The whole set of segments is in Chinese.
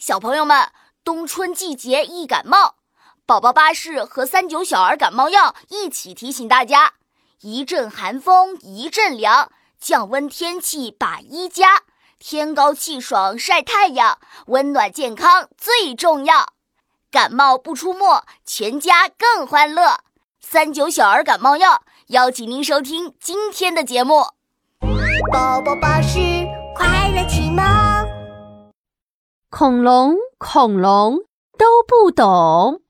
小朋友们，冬春季节易感冒，宝宝巴士和三九小儿感冒药一起提醒大家：一阵寒风一阵凉，降温天气把衣加，天高气爽晒太阳，温暖健康最重要。感冒不出没，全家更欢乐。三九小儿感冒药邀请您收听今天的节目。宝宝巴士快乐启蒙。恐龙，恐龙都不懂。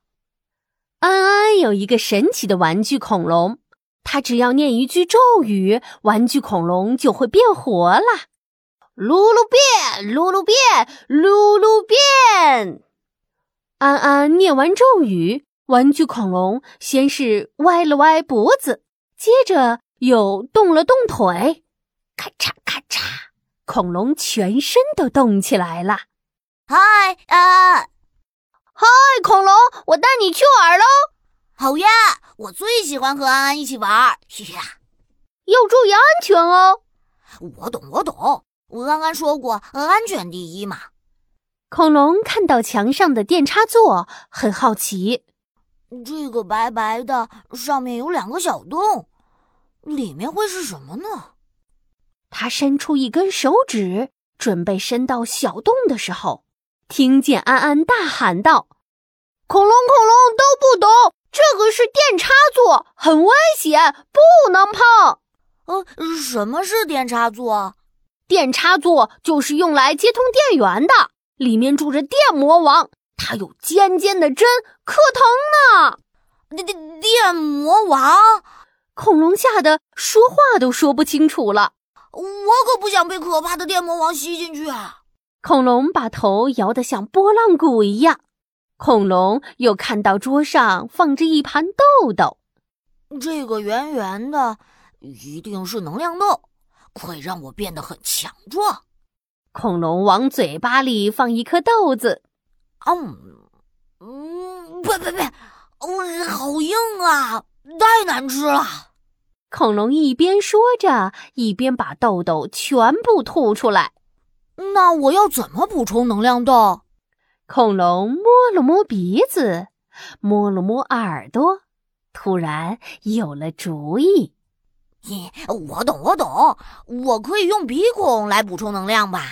安安有一个神奇的玩具恐龙，他只要念一句咒语，玩具恐龙就会变活了。噜噜变，噜噜变，噜噜变。安安念完咒语，玩具恐龙先是歪了歪脖子，接着又动了动腿。咔嚓咔嚓，恐龙全身都动起来了。嗨，安！嗨，恐龙，我带你去玩喽！好呀，我最喜欢和安安一起玩。呀，要注意安全哦。我懂，我懂。我刚刚说过，安全第一嘛。恐龙看到墙上的电插座，很好奇。这个白白的，上面有两个小洞，里面会是什么呢？他伸出一根手指，准备伸到小洞的时候，听见安安大喊道：“恐龙，恐龙都不懂，这个是电插座，很危险，不能碰。”“呃，什么是电插座？电插座就是用来接通电源的，里面住着电魔王，它有尖尖的针，可疼呢。”“电电电魔王！”恐龙吓得说话都说不清楚了。我可不想被可怕的电魔王吸进去啊！恐龙把头摇得像拨浪鼓一样。恐龙又看到桌上放着一盘豆豆，这个圆圆的一定是能量豆，会让我变得很强壮。恐龙往嘴巴里放一颗豆子，嗯嗯，呸呸呸，哦，好硬啊，太难吃了。恐龙一边说着，一边把豆豆全部吐出来。那我要怎么补充能量豆？恐龙摸了摸鼻子，摸了摸耳朵，突然有了主意。咦，我懂，我懂，我可以用鼻孔来补充能量吧？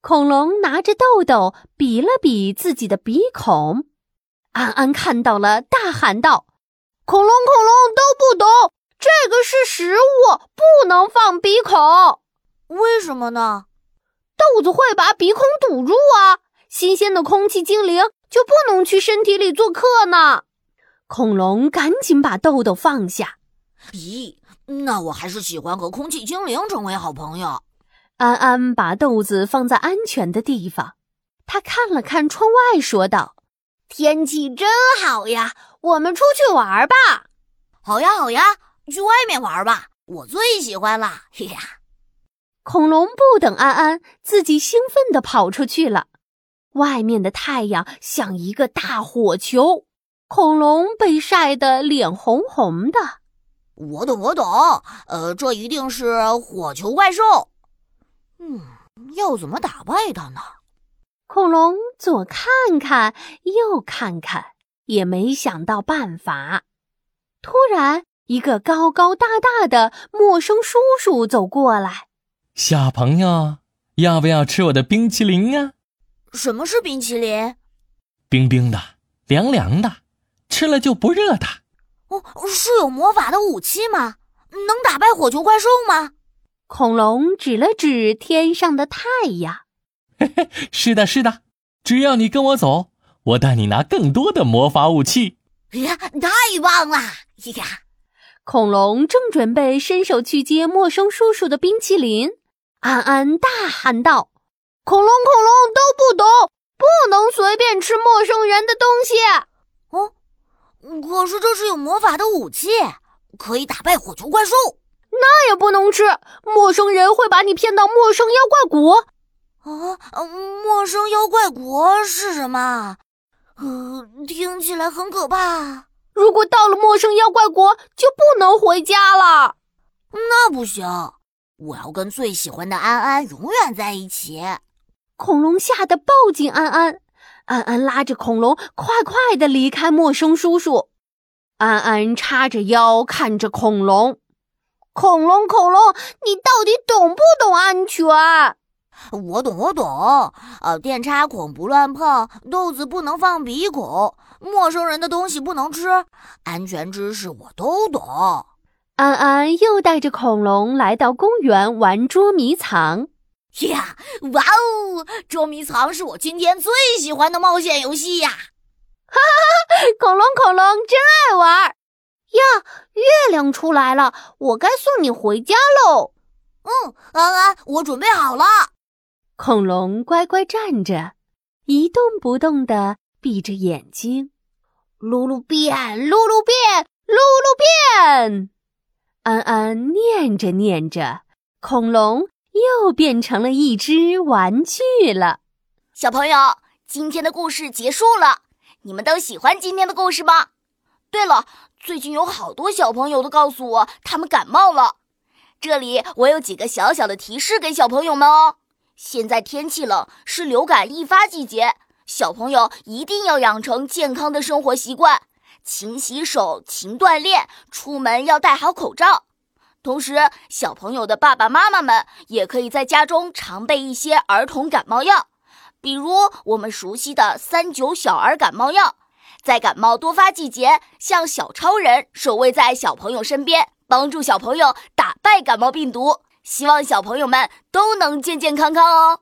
恐龙拿着豆豆比了比自己的鼻孔，安安看到了，大喊道：“恐龙，恐龙都不懂！”这个是食物，不能放鼻孔。为什么呢？豆子会把鼻孔堵住啊！新鲜的空气精灵就不能去身体里做客呢。恐龙赶紧把豆豆放下。咦，那我还是喜欢和空气精灵成为好朋友。安安把豆子放在安全的地方。他看了看窗外，说道：“天气真好呀，我们出去玩吧。”“好呀，好呀。”去外面玩吧，我最喜欢了。嘿呀，恐龙不等安安，自己兴奋地跑出去了。外面的太阳像一个大火球，恐龙被晒得脸红红的。我懂，我懂，呃，这一定是火球怪兽。嗯，要怎么打败它呢？恐龙左看看，右看看，也没想到办法。突然。一个高高大大的陌生叔叔走过来，小朋友要不要吃我的冰淇淋啊？什么是冰淇淋？冰冰的，凉凉的，吃了就不热的。哦，是有魔法的武器吗？能打败火球怪兽吗？恐龙指了指天上的太阳。嘿嘿，是的，是的，只要你跟我走，我带你拿更多的魔法武器。呀，太棒了！呀。恐龙正准备伸手去接陌生叔叔的冰淇淋，安安大喊道：“恐龙，恐龙都不懂，不能随便吃陌生人的东西。”哦，可是这是有魔法的武器，可以打败火球怪兽。那也不能吃，陌生人会把你骗到陌生妖怪国。啊，陌生妖怪国是什么？呃，听起来很可怕。如果到了陌生妖怪国，就不能回家了。那不行，我要跟最喜欢的安安永远在一起。恐龙吓得抱紧安安，安安拉着恐龙快快的离开陌生叔叔。安安叉着腰看着恐龙，恐龙恐龙，你到底懂不懂安全？我懂，我懂。呃，电插孔不乱碰，豆子不能放鼻孔，陌生人的东西不能吃，安全知识我都懂。安安又带着恐龙来到公园玩捉迷藏。呀，哇哦！捉迷藏是我今天最喜欢的冒险游戏呀！哈哈哈，恐龙恐龙真爱玩呀！月亮出来了，我该送你回家喽。嗯，安安，我准备好了。恐龙乖乖站着，一动不动地闭着眼睛。噜噜变，噜噜变，噜噜变。安安念着念着，恐龙又变成了一只玩具了。小朋友，今天的故事结束了，你们都喜欢今天的故事吗？对了，最近有好多小朋友都告诉我他们感冒了。这里我有几个小小的提示给小朋友们哦。现在天气冷，是流感易发季节，小朋友一定要养成健康的生活习惯。勤洗手，勤锻炼，出门要戴好口罩。同时，小朋友的爸爸妈妈们也可以在家中常备一些儿童感冒药，比如我们熟悉的三九小儿感冒药。在感冒多发季节，像小超人守卫在小朋友身边，帮助小朋友打败感冒病毒。希望小朋友们都能健健康康哦。